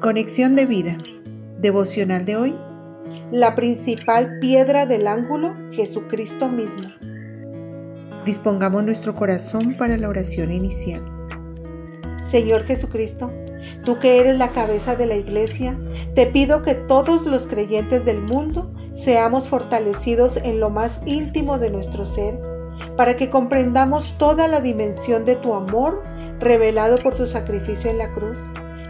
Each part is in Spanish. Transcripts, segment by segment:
Conexión de vida. Devocional de hoy. La principal piedra del ángulo, Jesucristo mismo. Dispongamos nuestro corazón para la oración inicial. Señor Jesucristo, tú que eres la cabeza de la iglesia, te pido que todos los creyentes del mundo seamos fortalecidos en lo más íntimo de nuestro ser, para que comprendamos toda la dimensión de tu amor revelado por tu sacrificio en la cruz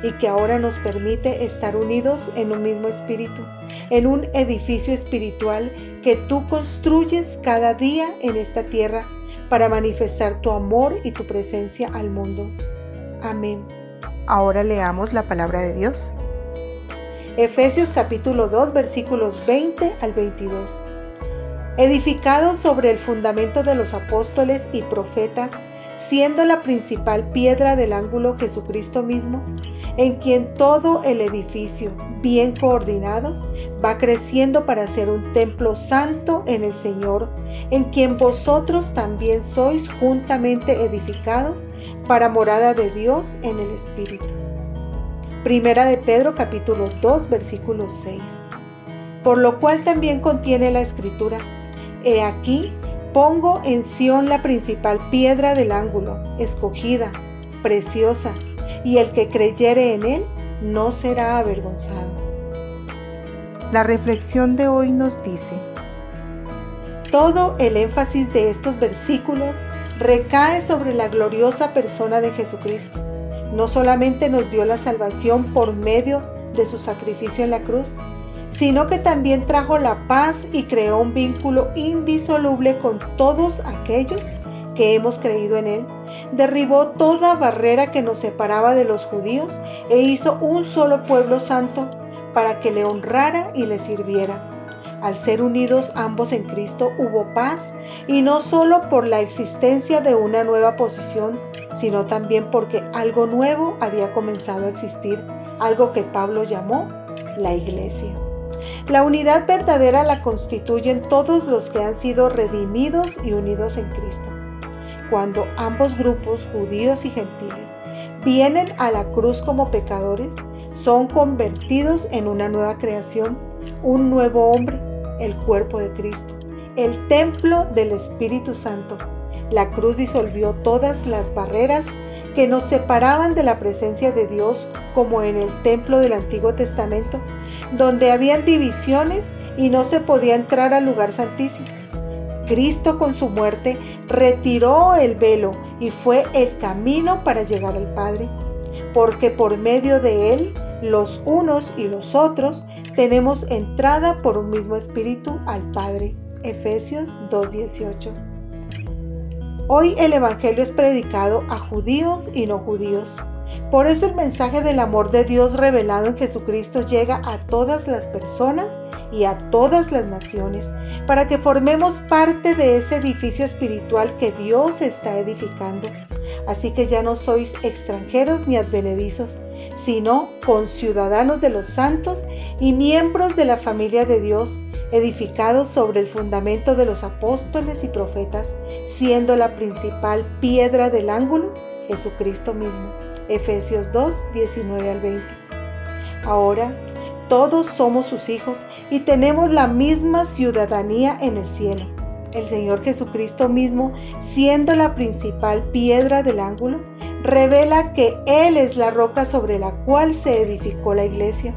y que ahora nos permite estar unidos en un mismo espíritu, en un edificio espiritual que tú construyes cada día en esta tierra para manifestar tu amor y tu presencia al mundo. Amén. Ahora leamos la palabra de Dios. Efesios capítulo 2 versículos 20 al 22. Edificados sobre el fundamento de los apóstoles y profetas, siendo la principal piedra del ángulo Jesucristo mismo, en quien todo el edificio, bien coordinado, va creciendo para ser un templo santo en el Señor, en quien vosotros también sois juntamente edificados para morada de Dios en el Espíritu. Primera de Pedro capítulo 2 versículo 6. Por lo cual también contiene la escritura, He aquí Pongo en Sión la principal piedra del ángulo, escogida, preciosa, y el que creyere en él no será avergonzado. La reflexión de hoy nos dice, todo el énfasis de estos versículos recae sobre la gloriosa persona de Jesucristo. No solamente nos dio la salvación por medio de su sacrificio en la cruz, sino que también trajo la paz y creó un vínculo indisoluble con todos aquellos que hemos creído en Él. Derribó toda barrera que nos separaba de los judíos e hizo un solo pueblo santo para que le honrara y le sirviera. Al ser unidos ambos en Cristo hubo paz, y no solo por la existencia de una nueva posición, sino también porque algo nuevo había comenzado a existir, algo que Pablo llamó la iglesia. La unidad verdadera la constituyen todos los que han sido redimidos y unidos en Cristo. Cuando ambos grupos, judíos y gentiles, vienen a la cruz como pecadores, son convertidos en una nueva creación, un nuevo hombre, el cuerpo de Cristo, el templo del Espíritu Santo. La cruz disolvió todas las barreras que nos separaban de la presencia de Dios como en el templo del Antiguo Testamento, donde habían divisiones y no se podía entrar al lugar santísimo. Cristo con su muerte retiró el velo y fue el camino para llegar al Padre, porque por medio de él los unos y los otros tenemos entrada por un mismo espíritu al Padre. Efesios 2.18 Hoy el Evangelio es predicado a judíos y no judíos. Por eso el mensaje del amor de Dios revelado en Jesucristo llega a todas las personas y a todas las naciones, para que formemos parte de ese edificio espiritual que Dios está edificando. Así que ya no sois extranjeros ni advenedizos, sino conciudadanos de los santos y miembros de la familia de Dios edificados sobre el fundamento de los apóstoles y profetas, siendo la principal piedra del ángulo Jesucristo mismo. Efesios 2, 19 al 20. Ahora, todos somos sus hijos y tenemos la misma ciudadanía en el cielo. El Señor Jesucristo mismo, siendo la principal piedra del ángulo, revela que Él es la roca sobre la cual se edificó la iglesia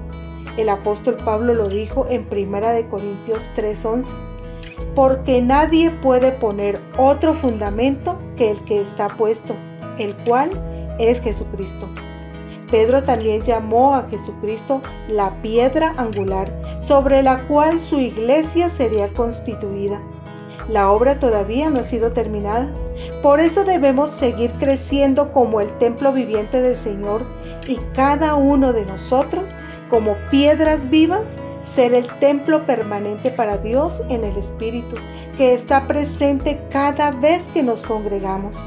el apóstol Pablo lo dijo en 1 Corintios 3:11, porque nadie puede poner otro fundamento que el que está puesto, el cual es Jesucristo. Pedro también llamó a Jesucristo la piedra angular sobre la cual su iglesia sería constituida. La obra todavía no ha sido terminada. Por eso debemos seguir creciendo como el templo viviente del Señor y cada uno de nosotros como piedras vivas, ser el templo permanente para Dios en el Espíritu, que está presente cada vez que nos congregamos.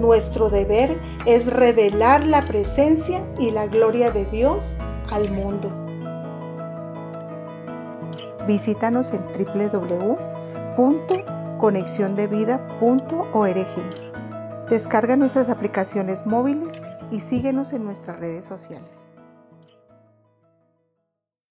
Nuestro deber es revelar la presencia y la gloria de Dios al mundo. Visítanos en www.conexiondevida.org. Descarga nuestras aplicaciones móviles y síguenos en nuestras redes sociales.